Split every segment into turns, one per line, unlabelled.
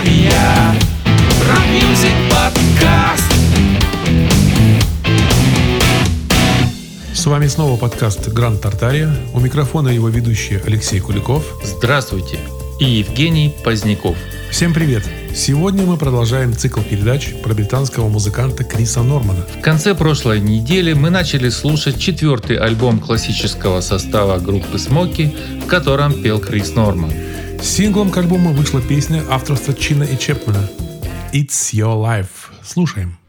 Соловья Rock Music Podcast
С вами снова подкаст Гранд Тартария. У микрофона его ведущий Алексей Куликов.
Здравствуйте. И Евгений Поздняков.
Всем привет! Сегодня мы продолжаем цикл передач про британского музыканта Криса Нормана.
В конце прошлой недели мы начали слушать четвертый альбом классического состава группы «Смоки», в котором пел Крис Норман.
Синглом к альбому вышла песня авторства Чина и Чепмена «It's Your Life». Слушаем.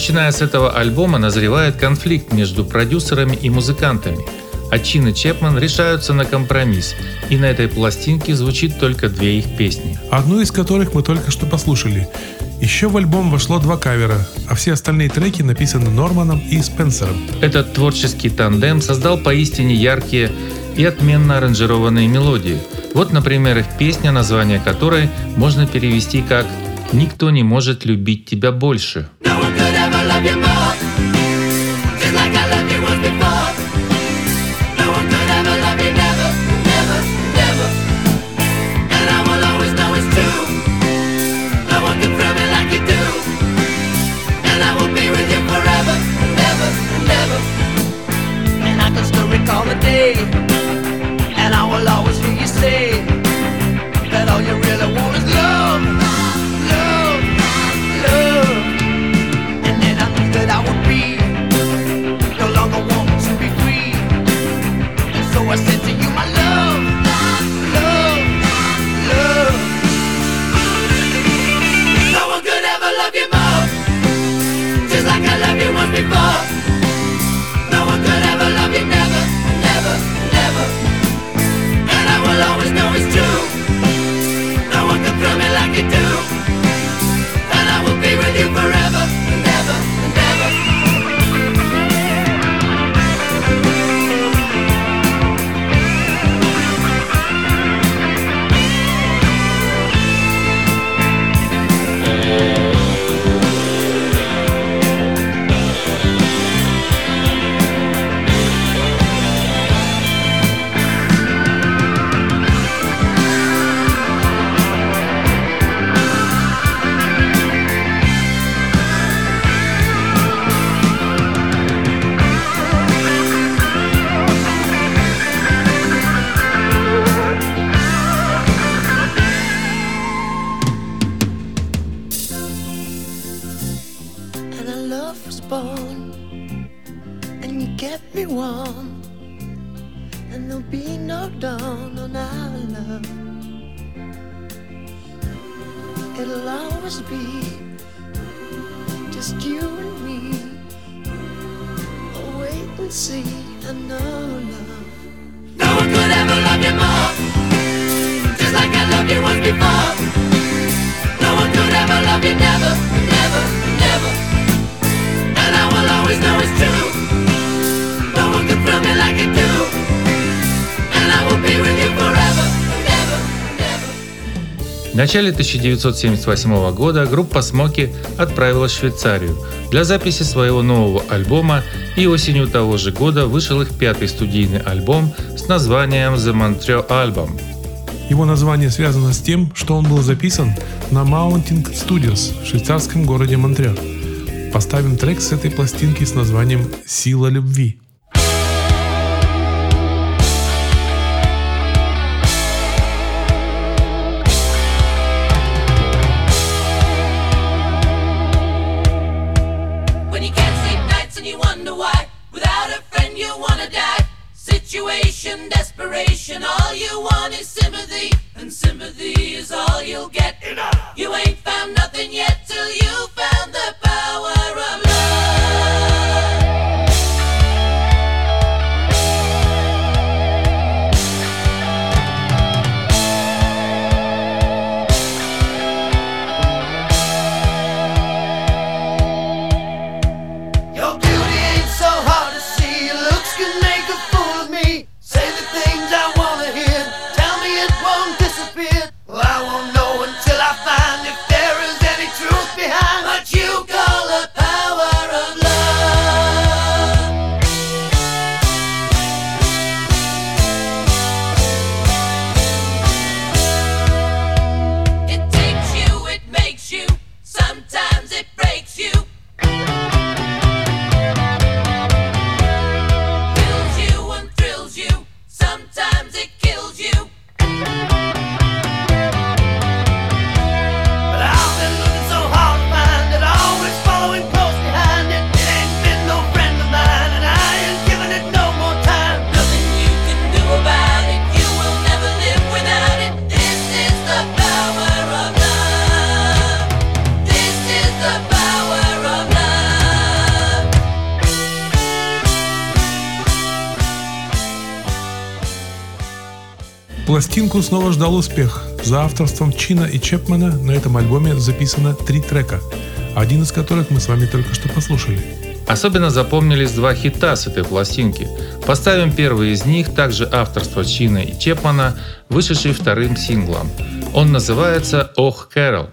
начиная с этого альбома назревает конфликт между продюсерами и музыкантами. А Чин и Чепман решаются на компромисс, и на этой пластинке звучит только две их песни.
Одну из которых мы только что послушали. Еще в альбом вошло два кавера, а все остальные треки написаны Норманом и Спенсером.
Этот творческий тандем создал поистине яркие и отменно аранжированные мелодии. Вот, например, их песня, название которой можно перевести как «Никто не может любить тебя больше».
No! love you more.
начале 1978 года группа Смоки отправилась в Швейцарию для записи своего нового альбома и осенью того же года вышел их пятый студийный альбом с названием The Montreal Album.
Его название связано с тем, что он был записан на Mounting Studios в швейцарском городе Монтреаль. Поставим трек с этой пластинки с названием «Сила любви».
you want is sympathy, and sympathy is all you'll get. Enough. You ain't found nothing yet.
Пластинку снова ждал успех. За авторством Чина и Чепмана на этом альбоме записано три трека, один из которых мы с вами только что послушали.
Особенно запомнились два хита с этой пластинки. Поставим первый из них, также авторство Чина и Чепмана, вышедший вторым синглом. Он называется «Ох, Кэрол»,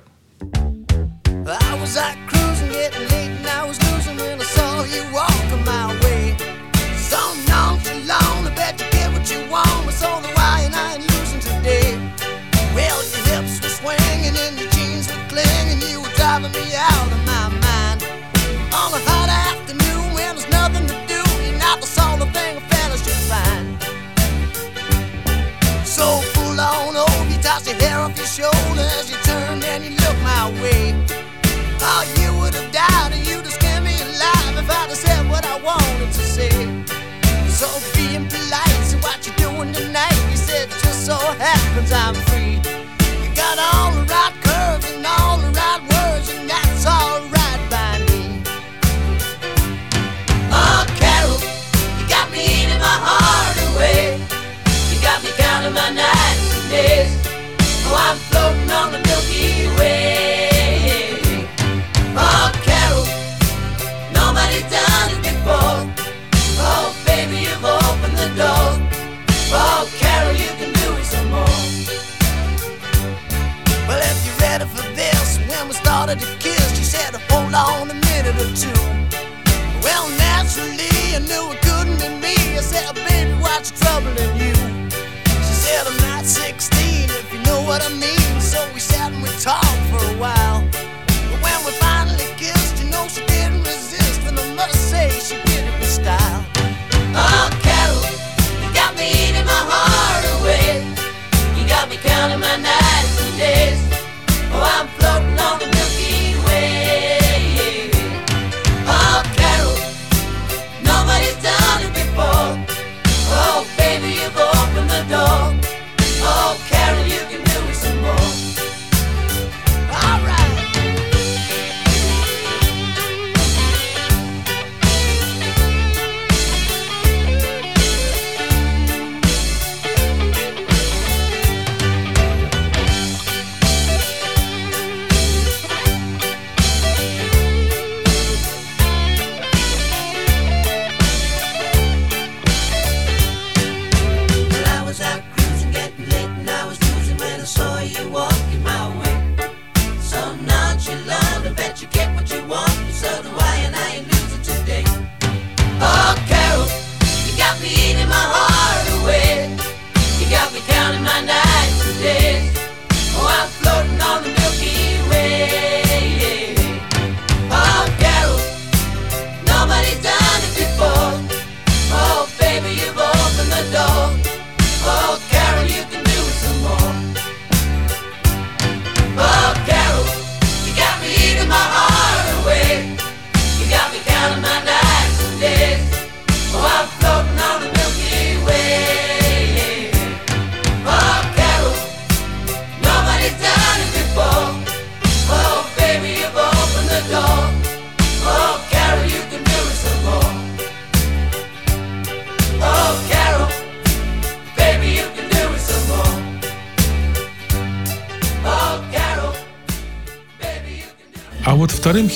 Oh, you would have died you'd have scared me alive if I'd have said what I wanted to say. So what you're doing tonight. Said, just so happens I'm.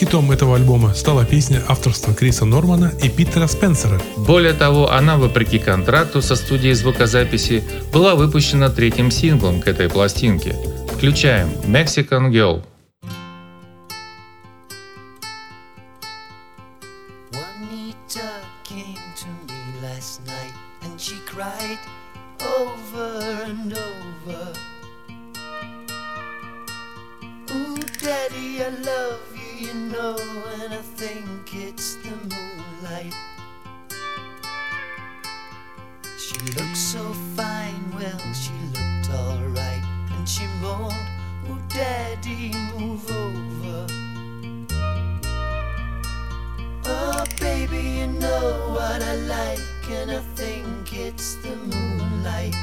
хитом этого альбома стала песня авторства Криса Нормана и Питера Спенсера.
Более того, она, вопреки контракту со студией звукозаписи, была выпущена третьим синглом к этой пластинке, включаем «Mexican Girl».
well, she looked alright, and she moaned, Oh, Daddy, move over. Oh, baby, you know what I like, and I think it's the moonlight.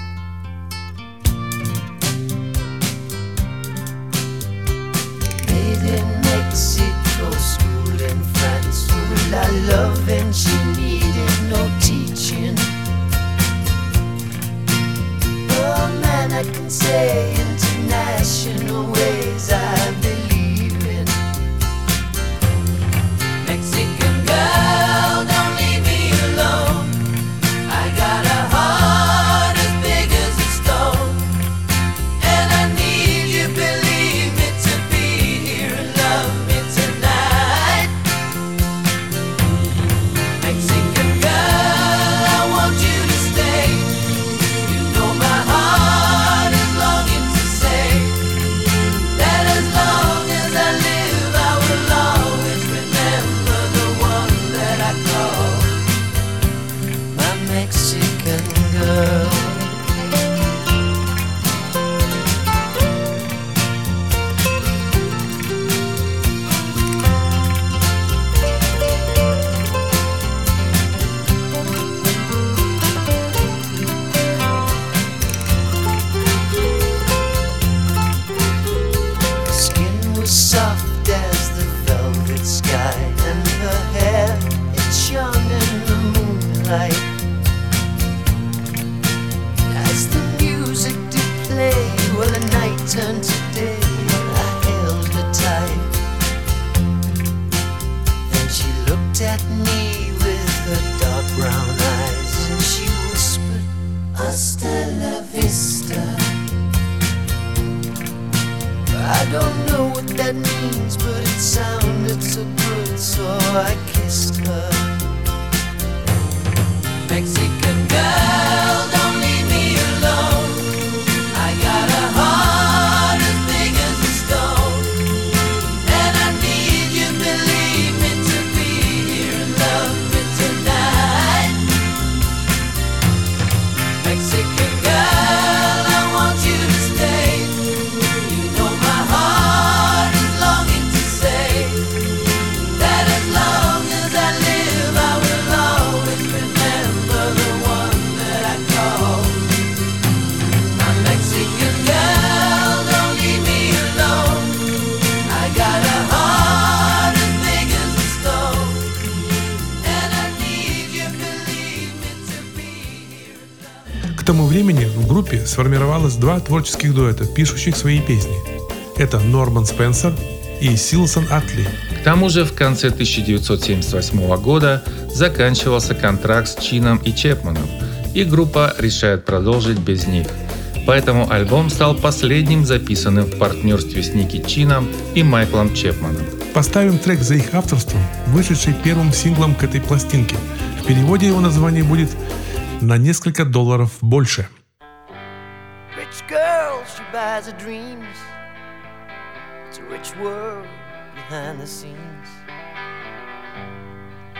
Made in Mexico, school in France, ooh, I love, and she needed no teaching. I can say international ways
I've been. Сформировалось два творческих дуэта, пишущих свои песни. Это Норман Спенсер и Силсон Атли.
К тому же в конце 1978 года заканчивался контракт с Чином и Чепманом, и группа решает продолжить без них. Поэтому альбом стал последним записанным в партнерстве с Ники Чином и Майклом Чепманом.
Поставим трек за их авторством, вышедший первым синглом к этой пластинке. В переводе его название будет «На несколько долларов больше».
Buys her dreams. It's a rich world behind the scenes.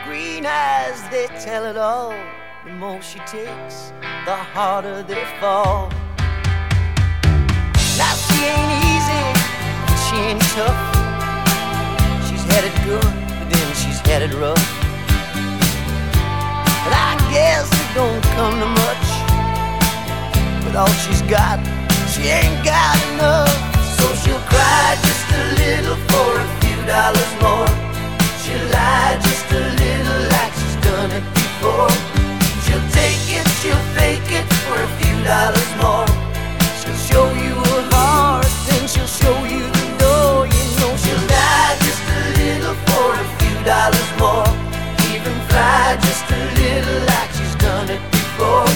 Green eyes, they tell it all. The more she takes, the harder they fall. Now she ain't easy, and she ain't tough. She's headed good, but then she's headed rough. But I guess it don't come to much. With all she's got, she ain't got enough. So she'll cry just a little for a few dollars more. She'll lie just a little like she's done it before. She'll take it, she'll fake it for a few dollars more. She'll show you her heart, then she'll show you the door. You know she'll lie just a little for a few dollars more. Even fly just a little like she's done it before.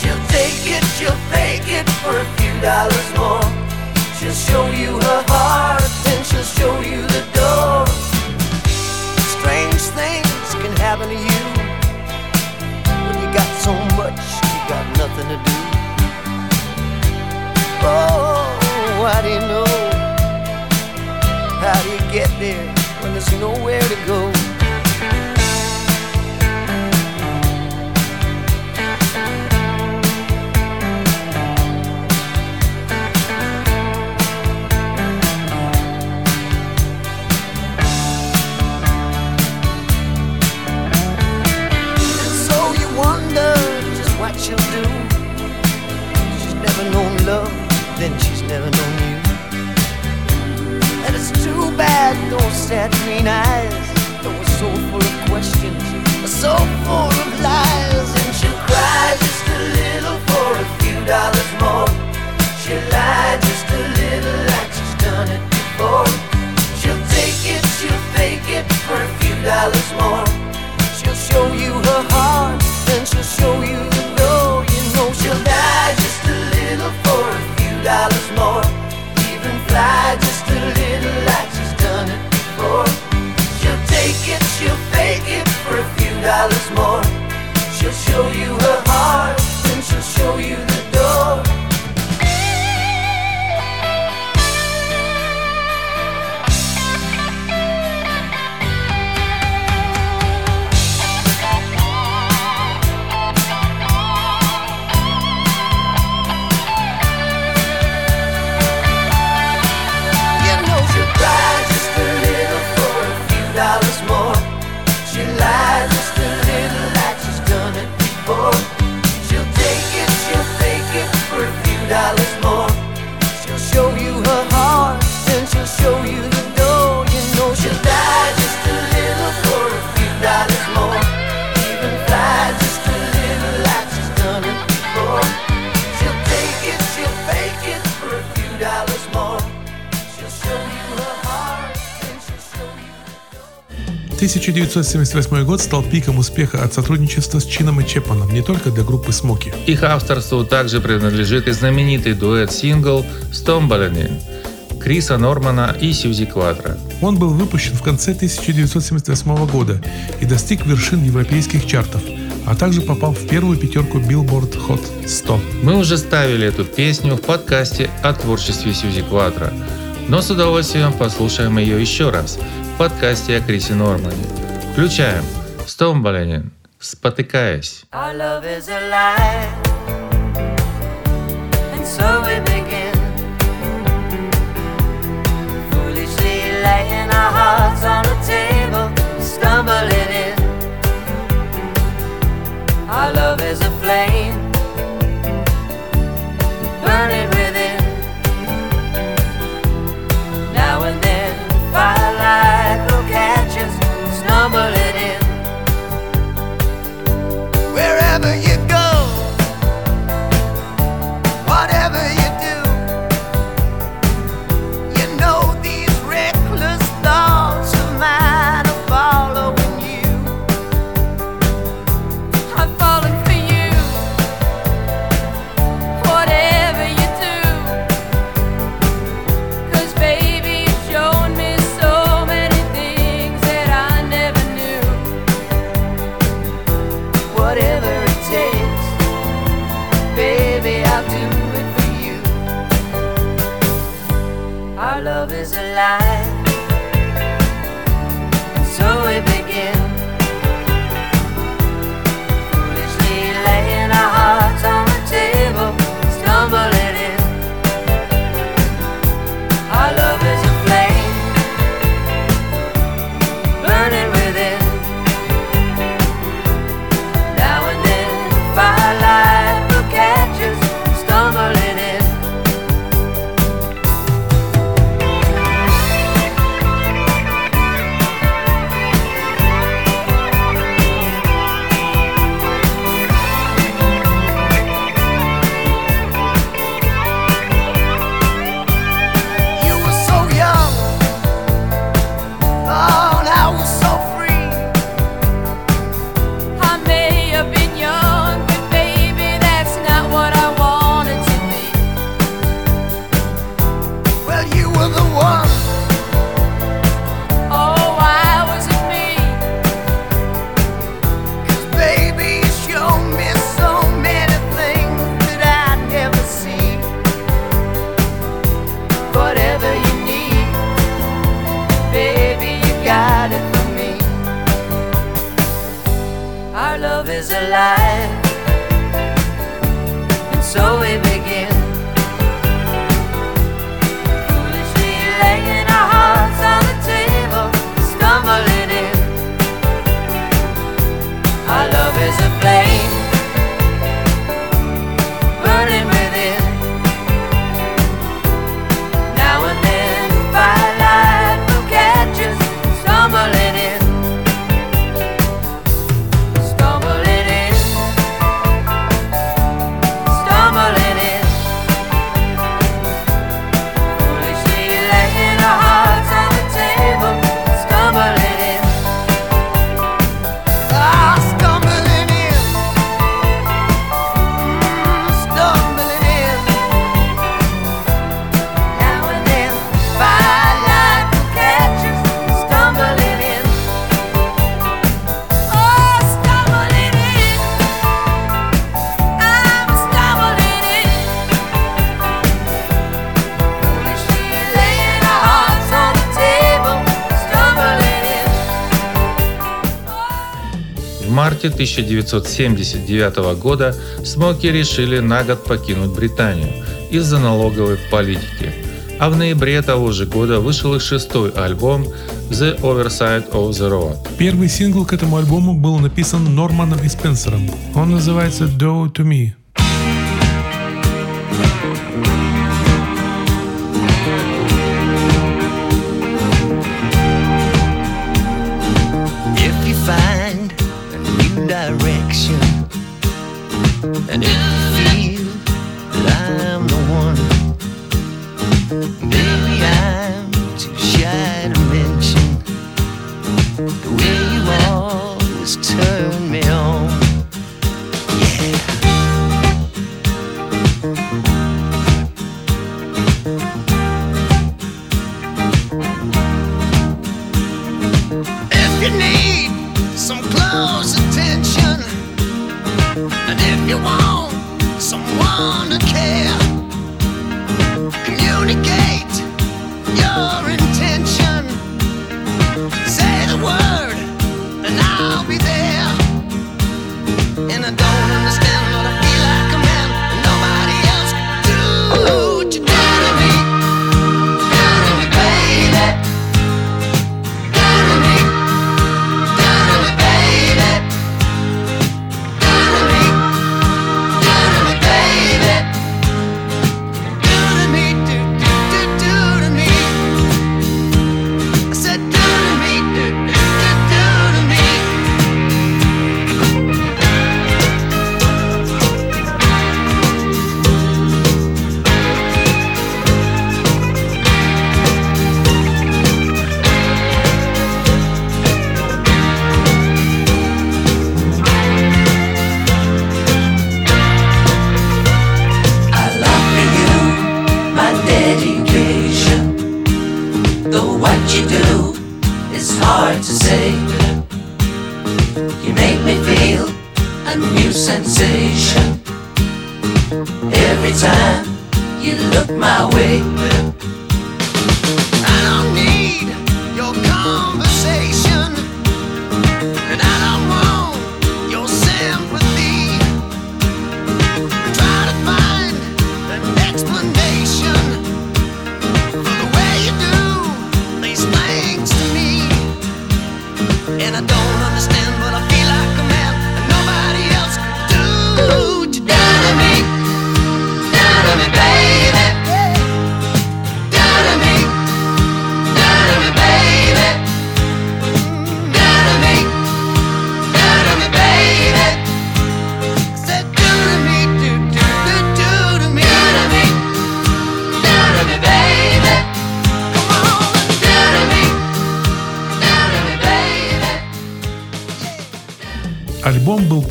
She'll take it, she'll fake it for a dollars more. She'll show you her heart, then she'll show you the door. Strange things can happen to you when you got so much, you got nothing to do. Oh, how do you know? How do you get there when there's nowhere to bad those sad green eyes, that were so full of questions, so full of lies. And she'll cry just a little for a few dollars more. She'll lie just a little like she's done it before. She'll take it, she'll fake it for a few dollars more. She'll show you
1978 год стал пиком успеха от сотрудничества с Чином и Чепманом не только для группы Смоки.
Их авторству также принадлежит и знаменитый дуэт-сингл. К Криса Нормана и Сьюзи Квадро.
Он был выпущен в конце 1978 года и достиг вершин европейских чартов, а также попал в первую пятерку Billboard Hot 100.
Мы уже ставили эту песню в подкасте о творчестве Сьюзи Квадро, но с удовольствием послушаем ее еще раз подкасте о Крисе Нормане. Включаем Стомболенин, спотыкаясь.
Our love is a flame, never
1979 года Смоки решили на год покинуть Британию из-за налоговой политики. А в ноябре того же года вышел их шестой альбом The Overside of the Road.
Первый сингл к этому альбому был написан Норманом и Спенсером. Он называется «Do to Me».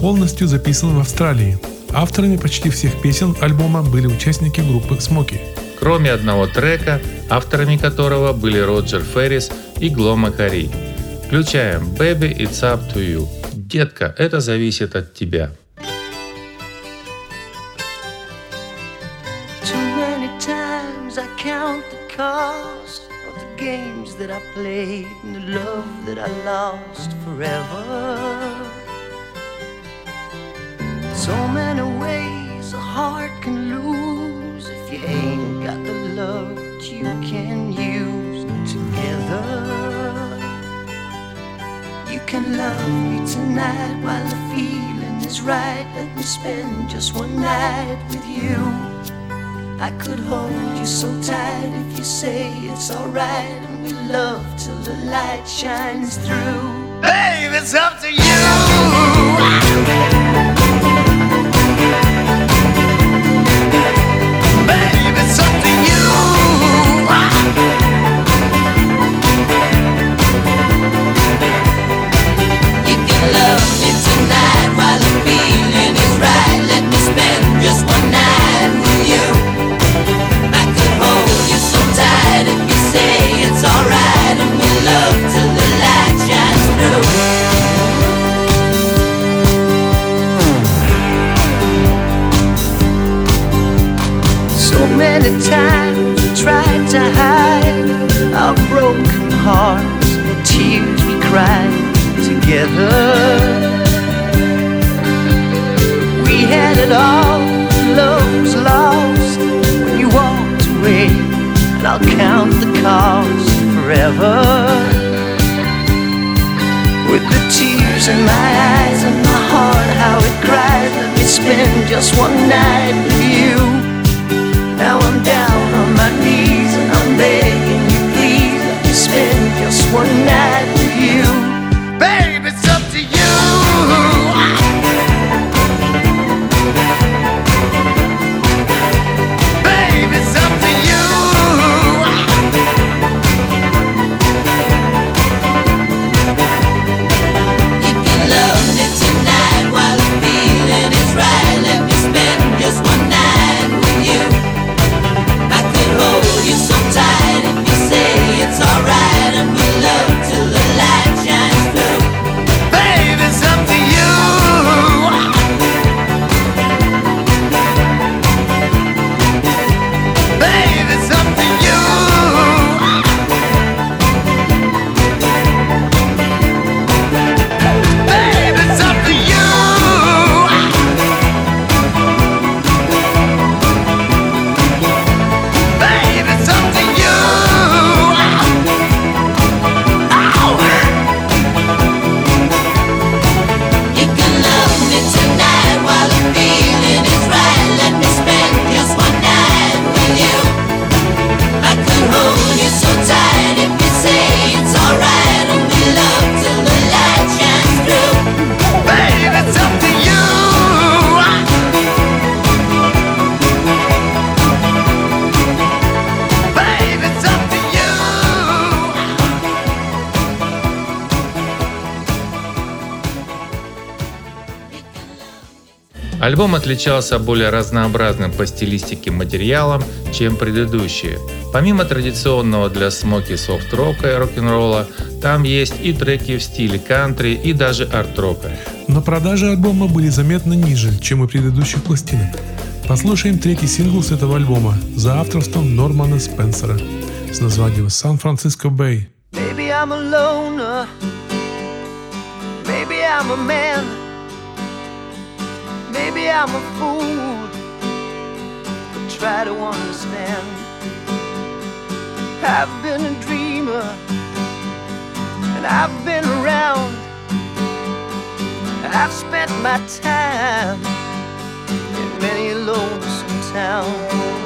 Полностью записан в Австралии. Авторами почти всех песен альбома были участники группы Смоки.
Кроме одного трека, авторами которого были Роджер Феррис и Гло Макари. Включаем «Baby, it's up to you». Детка, это зависит от тебя.
That I played and the love that I lost forever. So many ways a heart can lose if you ain't got the love that you can use together. You can love me tonight while the feeling is right. Let me spend just one night with you. I could hold you so tight if you say it's alright and we love till the light shines through. Babe, it's up to you. Many times we tried to hide our broken hearts the tears we cried together. We had it all, love was lost when you walked away, and I'll count the cost forever. With the tears in my eyes and my heart, how it cries, let me spend just one night with you. One night
Альбом отличался более разнообразным по стилистике материалом, чем предыдущие. Помимо традиционного для смоки софт-рока и рок-н-ролла, там есть и треки в стиле кантри и даже арт-рока.
Но продажи альбома были заметно ниже, чем у предыдущих пластинок. Послушаем третий сингл с этого альбома за авторством Нормана Спенсера с названием «Сан-Франциско Бэй».
Maybe I'm a loner. Maybe I'm a man. Maybe I'm a fool. But try to understand. I've been a dreamer. And I've been around. I've spent my time in many lonesome town.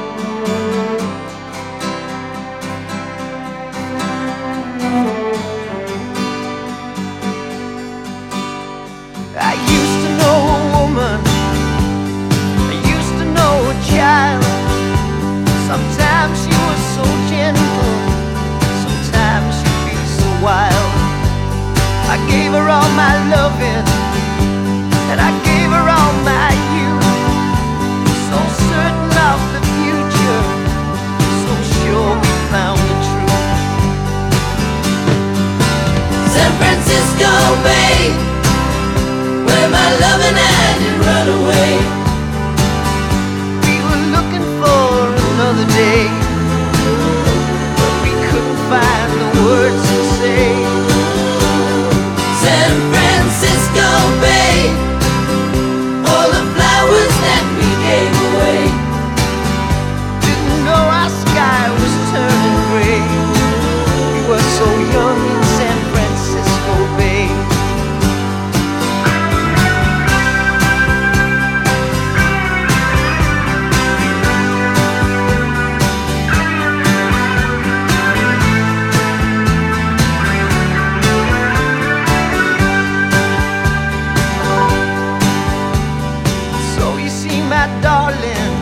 Darling,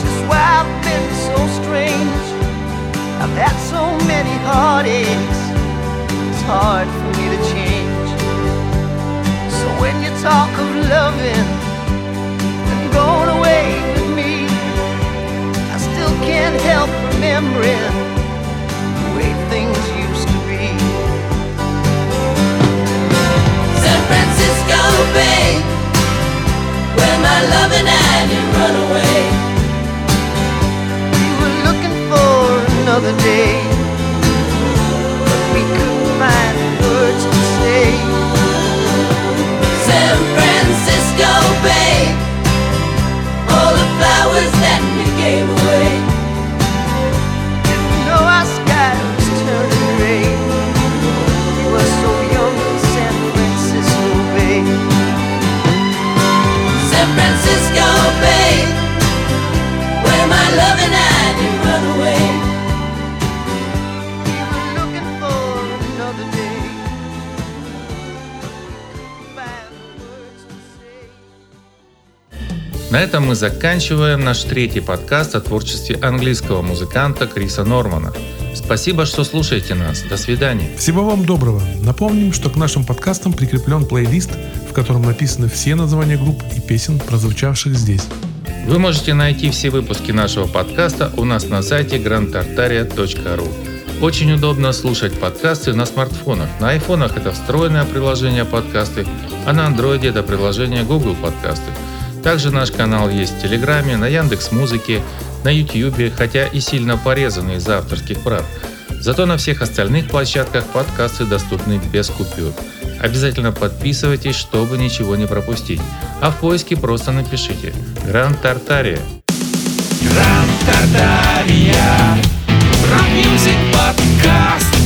just why I've been so strange. I've had so many heartaches. It's hard for me to change. So when you talk of loving and going away with me, I still can't help remembering the way things used to be.
San Francisco Bay, my loving had it run away.
We were looking for another day, but we couldn't find words to say.
San Francisco Bay, all the flowers that we gave away.
Francisco Bay,
where my loving had it run away.
We were looking for another day, couldn't find words to say.
На этом мы заканчиваем наш третий подкаст о творчестве английского музыканта Криса Нормана. Спасибо, что слушаете нас. До свидания.
Всего вам доброго. Напомним, что к нашим подкастам прикреплен плейлист, в котором написаны все названия групп и песен, прозвучавших здесь.
Вы можете найти все выпуски нашего подкаста у нас на сайте grandtartaria.ru. Очень удобно слушать подкасты на смартфонах. На айфонах это встроенное приложение подкасты, а на андроиде это приложение Google подкасты. Также наш канал есть в Телеграме, на Яндекс Музыке, на YouTube, хотя и сильно порезаны из-за авторских прав. Зато на всех остальных площадках подкасты доступны без купюр. Обязательно подписывайтесь, чтобы ничего не пропустить. А в поиске просто напишите "Гранд Тартария».
Гран Тартария. Рок-мюзик подкаст.